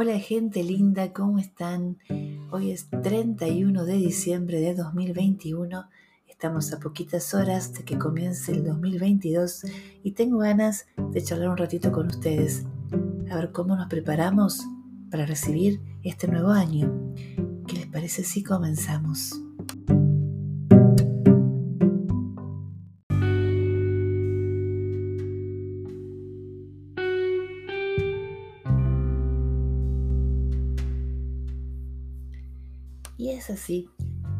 Hola gente linda, ¿cómo están? Hoy es 31 de diciembre de 2021. Estamos a poquitas horas de que comience el 2022 y tengo ganas de charlar un ratito con ustedes, a ver cómo nos preparamos para recibir este nuevo año. ¿Qué les parece si comenzamos? Y es así,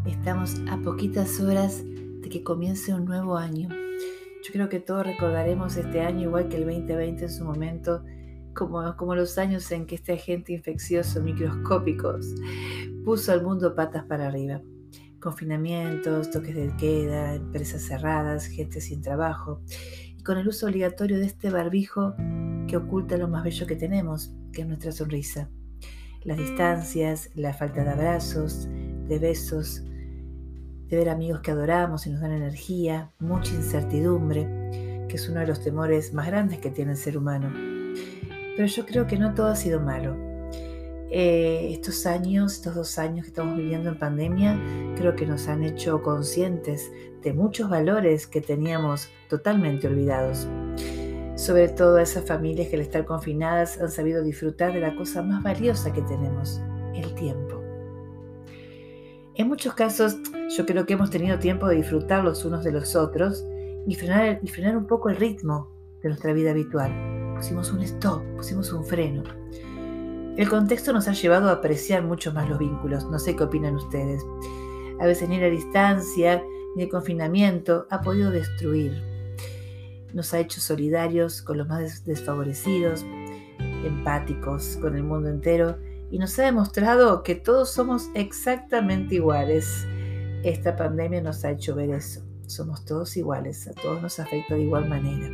estamos a poquitas horas de que comience un nuevo año. Yo creo que todos recordaremos este año igual que el 2020 en su momento, como, como los años en que este agente infeccioso microscópicos puso al mundo patas para arriba. Confinamientos, toques de queda, empresas cerradas, gente sin trabajo y con el uso obligatorio de este barbijo que oculta lo más bello que tenemos, que es nuestra sonrisa las distancias, la falta de abrazos, de besos, de ver amigos que adoramos y nos dan energía, mucha incertidumbre, que es uno de los temores más grandes que tiene el ser humano. Pero yo creo que no todo ha sido malo. Eh, estos años, estos dos años que estamos viviendo en pandemia, creo que nos han hecho conscientes de muchos valores que teníamos totalmente olvidados sobre todo a esas familias que al estar confinadas han sabido disfrutar de la cosa más valiosa que tenemos, el tiempo. En muchos casos yo creo que hemos tenido tiempo de disfrutar los unos de los otros y frenar, un poco el ritmo de nuestra vida habitual. Pusimos un stop, pusimos un freno. El contexto nos ha llevado a apreciar mucho más los vínculos, no sé qué opinan ustedes. A veces ni la distancia ni el confinamiento ha podido destruir nos ha hecho solidarios con los más desfavorecidos, empáticos con el mundo entero y nos ha demostrado que todos somos exactamente iguales. Esta pandemia nos ha hecho ver eso. Somos todos iguales, a todos nos afecta de igual manera.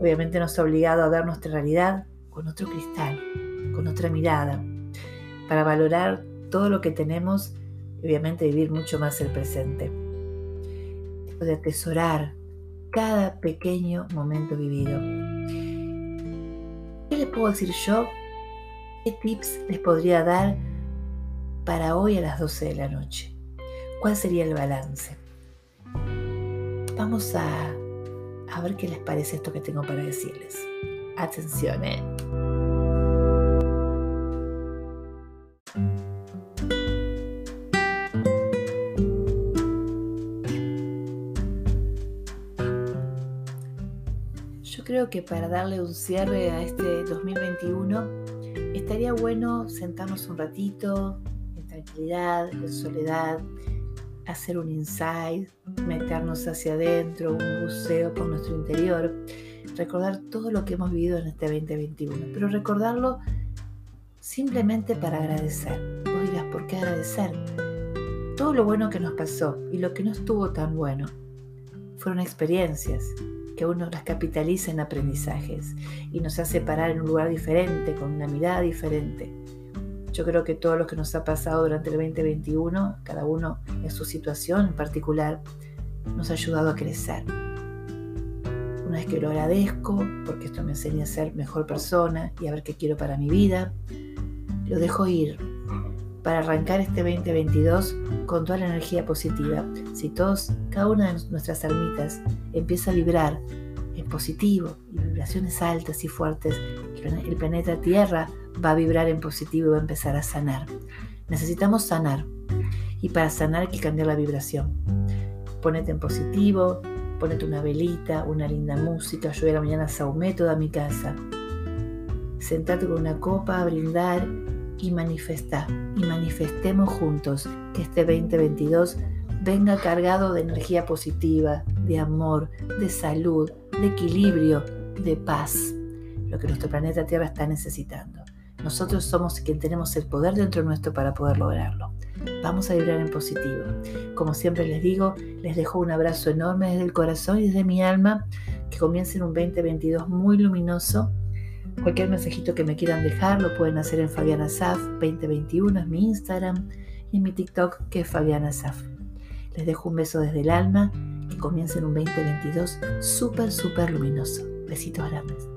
Obviamente nos ha obligado a ver nuestra realidad con otro cristal, con otra mirada, para valorar todo lo que tenemos y obviamente vivir mucho más el presente. De atesorar cada pequeño momento vivido. ¿Qué les puedo decir yo? ¿Qué tips les podría dar para hoy a las 12 de la noche? ¿Cuál sería el balance? Vamos a, a ver qué les parece esto que tengo para decirles. Atención, ¿eh? Creo que para darle un cierre a este 2021 estaría bueno sentarnos un ratito en tranquilidad, en soledad, hacer un insight, meternos hacia adentro, un buceo por nuestro interior, recordar todo lo que hemos vivido en este 2021, pero recordarlo simplemente para agradecer. Vos ¿por qué agradecer? Todo lo bueno que nos pasó y lo que no estuvo tan bueno fueron experiencias, que uno las capitaliza en aprendizajes y nos hace parar en un lugar diferente, con una mirada diferente. Yo creo que todo lo que nos ha pasado durante el 2021, cada uno en su situación en particular, nos ha ayudado a crecer. Una vez que lo agradezco, porque esto me enseña a ser mejor persona y a ver qué quiero para mi vida, lo dejo ir para arrancar este 2022 con toda la energía positiva. Si todos, cada una de nuestras almitas empieza a vibrar en positivo vibraciones altas y fuertes, el planeta Tierra va a vibrar en positivo y va a empezar a sanar. Necesitamos sanar y para sanar hay que cambiar la vibración. Ponete en positivo, ponete una velita, una linda música. Yo a la mañana saumé toda mi casa. Sentate con una copa a brindar y manifestar y manifestemos juntos que este 2022 venga cargado de energía positiva, de amor, de salud, de equilibrio, de paz, lo que nuestro planeta Tierra está necesitando. Nosotros somos quien tenemos el poder dentro nuestro para poder lograrlo. Vamos a vibrar en positivo. Como siempre les digo, les dejo un abrazo enorme desde el corazón y desde mi alma. Que comiencen un 2022 muy luminoso Cualquier mensajito que me quieran dejar lo pueden hacer en Fabiana Saf 2021, es mi Instagram, y en mi TikTok que es Fabiana Saf. Les dejo un beso desde el alma, que comiencen un 2022 súper, súper luminoso. Besitos grandes.